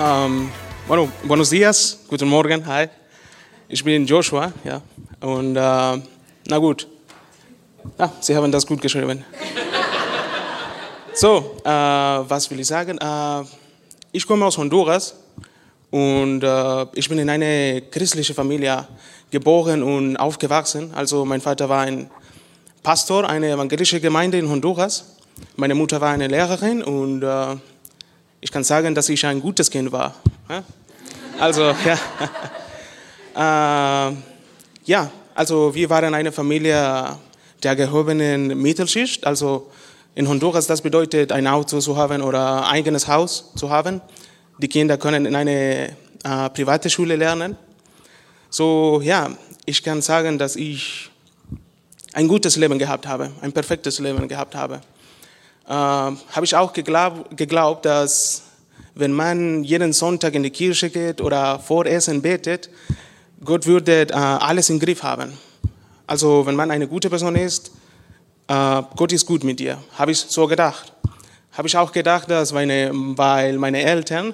Ähm, bueno, buenos días, guten Morgen, hi. Ich bin Joshua, ja. Und äh, na gut. Ah, Sie haben das gut geschrieben. So, äh, was will ich sagen? Äh, ich komme aus Honduras und ich bin in eine christliche Familie geboren und aufgewachsen. Also mein Vater war ein Pastor einer evangelischen Gemeinde in Honduras. Meine Mutter war eine Lehrerin und ich kann sagen, dass ich ein gutes Kind war. Also, ja. äh, ja, also wir waren eine Familie der gehobenen Mittelschicht. Also in Honduras, das bedeutet, ein Auto zu haben oder ein eigenes Haus zu haben. Die Kinder können in eine äh, private Schule lernen. So, ja, ich kann sagen, dass ich ein gutes Leben gehabt habe, ein perfektes Leben gehabt habe. Äh, habe ich auch geglaubt, geglaubt, dass wenn man jeden Sonntag in die Kirche geht oder vor Essen betet, Gott würde äh, alles im Griff haben. Also wenn man eine gute Person ist, äh, Gott ist gut mit dir. Habe ich so gedacht. Habe ich auch gedacht, dass meine, weil meine Eltern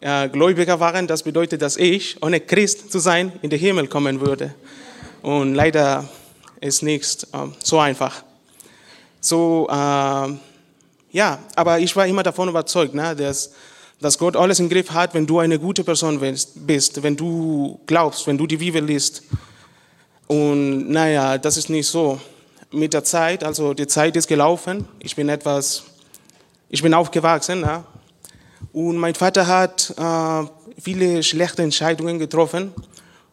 äh, Gläubiger waren, das bedeutet, dass ich, ohne Christ zu sein, in den Himmel kommen würde. Und leider ist nichts äh, so einfach. So, ja, aber ich war immer davon überzeugt, ne, dass dass Gott alles im Griff hat, wenn du eine gute Person bist, wenn du glaubst, wenn du die Bibel liest. Und naja, das ist nicht so. Mit der Zeit, also die Zeit ist gelaufen, ich bin etwas, ich bin aufgewachsen. Ja? Und mein Vater hat äh, viele schlechte Entscheidungen getroffen.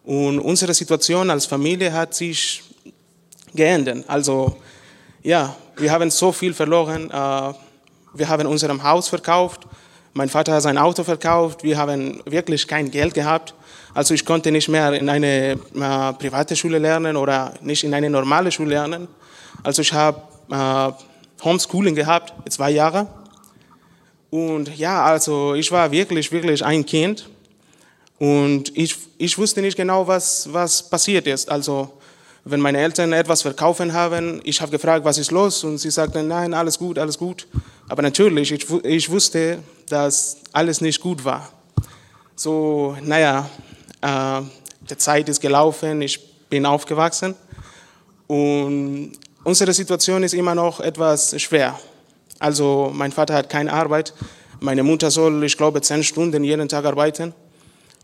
Und unsere Situation als Familie hat sich geändert. Also ja, wir haben so viel verloren. Äh, wir haben unser Haus verkauft mein Vater hat sein Auto verkauft, wir haben wirklich kein Geld gehabt. Also ich konnte nicht mehr in eine äh, private Schule lernen oder nicht in eine normale Schule lernen. Also ich habe äh, Homeschooling gehabt, zwei Jahre. Und ja, also ich war wirklich, wirklich ein Kind. Und ich, ich wusste nicht genau, was, was passiert ist. Also wenn meine Eltern etwas verkaufen haben, ich habe gefragt, was ist los? Und sie sagten, nein, alles gut, alles gut. Aber natürlich, ich, ich wusste, dass alles nicht gut war. So, naja, äh, die Zeit ist gelaufen, ich bin aufgewachsen und unsere Situation ist immer noch etwas schwer. Also mein Vater hat keine Arbeit, meine Mutter soll, ich glaube, zehn Stunden jeden Tag arbeiten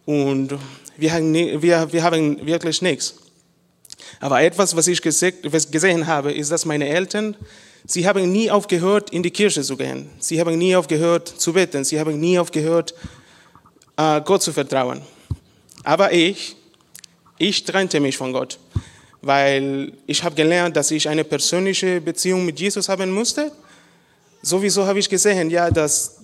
und wir haben, wir, wir haben wirklich nichts. Aber etwas, was ich gesehen habe, ist, dass meine Eltern Sie haben nie aufgehört, in die Kirche zu gehen. Sie haben nie aufgehört zu beten. Sie haben nie aufgehört, äh, Gott zu vertrauen. Aber ich, ich trennte mich von Gott, weil ich habe gelernt, dass ich eine persönliche Beziehung mit Jesus haben musste. Sowieso habe ich gesehen, ja, dass,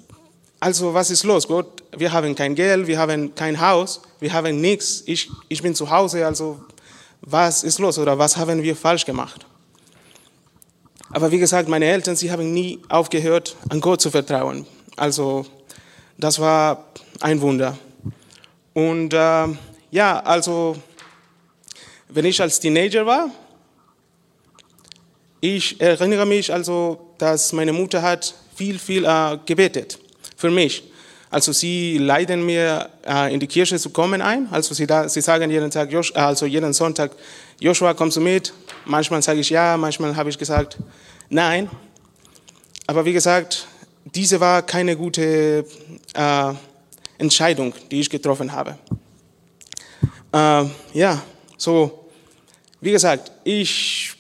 also was ist los, Gott? Wir haben kein Geld, wir haben kein Haus, wir haben nichts. Ich, ich bin zu Hause, also was ist los oder was haben wir falsch gemacht? Aber wie gesagt, meine Eltern, sie haben nie aufgehört, an Gott zu vertrauen. Also das war ein Wunder. Und äh, ja, also wenn ich als Teenager war, ich erinnere mich also, dass meine Mutter hat viel, viel äh, gebetet für mich. Also sie leiten mir äh, in die Kirche zu kommen ein. Also sie, da, sie sagen jeden Tag, also jeden Sonntag, Joshua, kommst du mit? Manchmal sage ich ja, manchmal habe ich gesagt nein. Aber wie gesagt, diese war keine gute äh, Entscheidung, die ich getroffen habe. Äh, ja, so, wie gesagt, ich,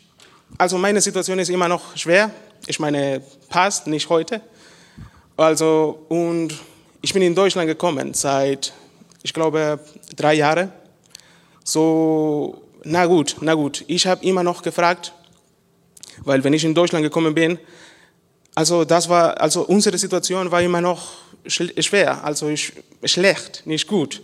also meine Situation ist immer noch schwer. Ich meine, passt nicht heute. Also, und ich bin in Deutschland gekommen seit, ich glaube, drei Jahren. So, na gut, na gut. Ich habe immer noch gefragt, weil wenn ich in Deutschland gekommen bin, also das war, also unsere Situation war immer noch schwer, also ich, schlecht, nicht gut.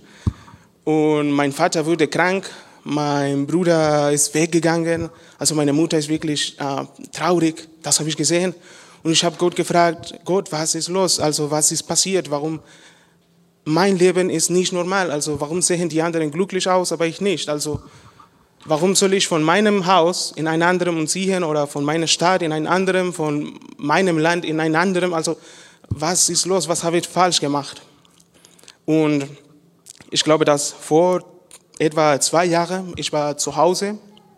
Und mein Vater wurde krank, mein Bruder ist weggegangen, also meine Mutter ist wirklich äh, traurig, das habe ich gesehen. Und ich habe Gott gefragt, Gott, was ist los? Also was ist passiert? Warum mein Leben ist nicht normal? Also warum sehen die anderen glücklich aus, aber ich nicht? Also warum soll ich von meinem Haus in ein anderem umziehen oder von meiner Stadt in ein anderem, von meinem Land in ein anderem? Also was ist los? Was habe ich falsch gemacht? Und ich glaube, dass vor etwa zwei Jahren, ich war zu Hause,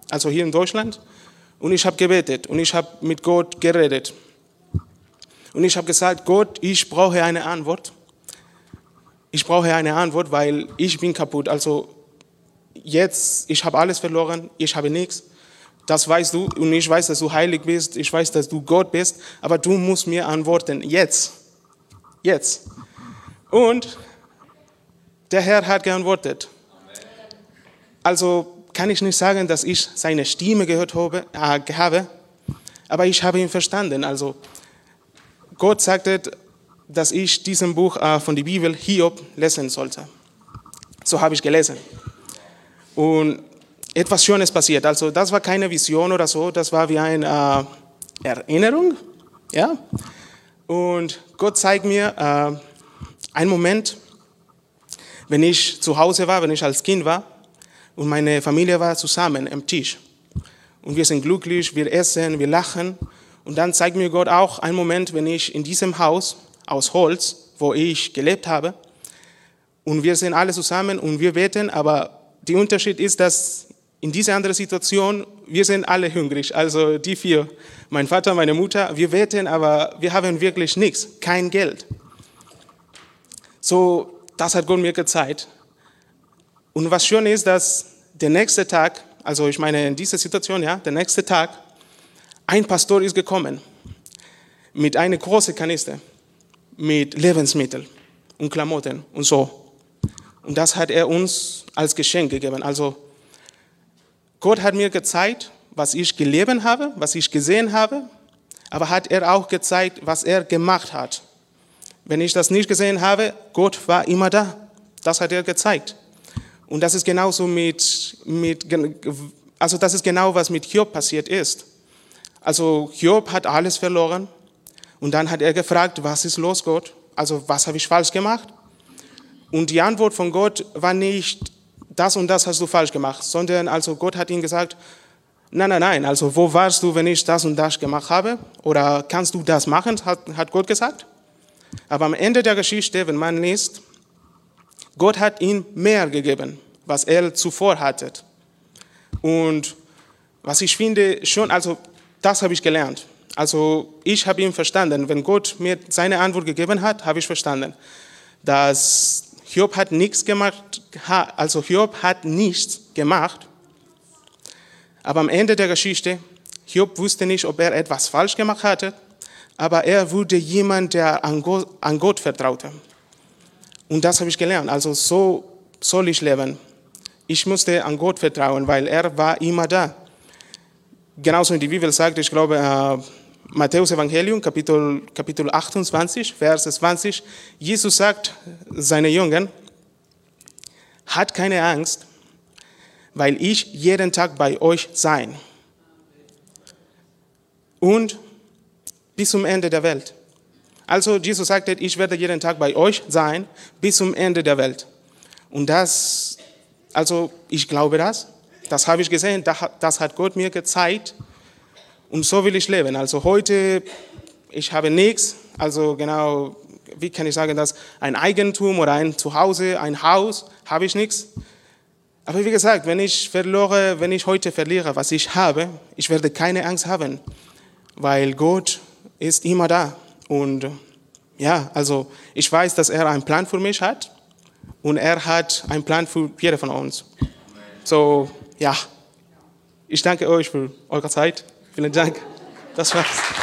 also hier in Deutschland, und ich habe gebetet und ich habe mit Gott geredet. Und ich habe gesagt, Gott, ich brauche eine Antwort. Ich brauche eine Antwort, weil ich bin kaputt. Also jetzt, ich habe alles verloren, ich habe nichts. Das weißt du und ich weiß, dass du heilig bist, ich weiß, dass du Gott bist, aber du musst mir antworten, jetzt. Jetzt. Und der Herr hat geantwortet. Also kann ich nicht sagen, dass ich seine Stimme gehört habe, äh, aber ich habe ihn verstanden. Also Gott sagte, dass ich diesen Buch äh, von der Bibel Hiob lesen sollte. So habe ich gelesen. Und etwas Schönes passiert. Also das war keine Vision oder so, das war wie eine äh, Erinnerung. Ja? Und Gott zeigt mir äh, einen Moment, wenn ich zu Hause war, wenn ich als Kind war und meine Familie war zusammen am Tisch. Und wir sind glücklich, wir essen, wir lachen. Und dann zeigt mir Gott auch einen Moment, wenn ich in diesem Haus aus Holz, wo ich gelebt habe, und wir sind alle zusammen und wir beten, aber der Unterschied ist, dass in dieser anderen Situation, wir sind alle hungrig, also die vier, mein Vater, meine Mutter, wir beten, aber wir haben wirklich nichts, kein Geld. So, das hat Gott mir gezeigt. Und was schön ist, dass der nächste Tag, also ich meine in dieser Situation, ja, der nächste Tag, ein Pastor ist gekommen mit einer großen Kanister mit Lebensmitteln und Klamotten und so. Und das hat er uns als Geschenk gegeben. Also Gott hat mir gezeigt, was ich gelebt habe, was ich gesehen habe, aber hat er auch gezeigt, was er gemacht hat. Wenn ich das nicht gesehen habe, Gott war immer da. Das hat er gezeigt. Und das ist genauso mit, mit also das ist genau, was mit Hiob passiert ist. Also Hiob hat alles verloren und dann hat er gefragt, was ist los, Gott? Also was habe ich falsch gemacht? Und die Antwort von Gott war nicht, das und das hast du falsch gemacht, sondern also Gott hat ihm gesagt, nein, nein, nein, also wo warst du, wenn ich das und das gemacht habe? Oder kannst du das machen, hat, hat Gott gesagt. Aber am Ende der Geschichte, wenn man liest, Gott hat ihm mehr gegeben, was er zuvor hatte. Und was ich finde schon, also das habe ich gelernt. Also ich habe ihn verstanden. Wenn Gott mir seine Antwort gegeben hat, habe ich verstanden, dass Hiob hat nichts gemacht, also Hiob hat nichts gemacht, aber am Ende der Geschichte, Hiob wusste nicht, ob er etwas falsch gemacht hatte, aber er wurde jemand, der an Gott, an Gott vertraute. Und das habe ich gelernt. Also so soll ich leben. Ich musste an Gott vertrauen, weil er war immer da. Genauso wie die Bibel sagt, ich glaube, äh, Matthäus Evangelium, Kapitel, Kapitel 28, Vers 20, Jesus sagt seine Jüngern, hat keine Angst, weil ich jeden Tag bei euch sein. Und bis zum Ende der Welt. Also Jesus sagte, ich werde jeden Tag bei euch sein, bis zum Ende der Welt. Und das, also ich glaube das, das habe ich gesehen, das hat Gott mir gezeigt. Und so will ich leben. Also heute, ich habe nichts, also genau, wie kann ich sagen, dass ein Eigentum oder ein Zuhause, ein Haus, habe ich nichts. Aber wie gesagt, wenn ich verlore, wenn ich heute verliere, was ich habe, ich werde keine Angst haben, weil Gott ist immer da. Und ja, also ich weiß, dass er einen Plan für mich hat und er hat einen Plan für jeder von uns. So, ja, ich danke euch für eure Zeit. Vielen Dank. Das war's.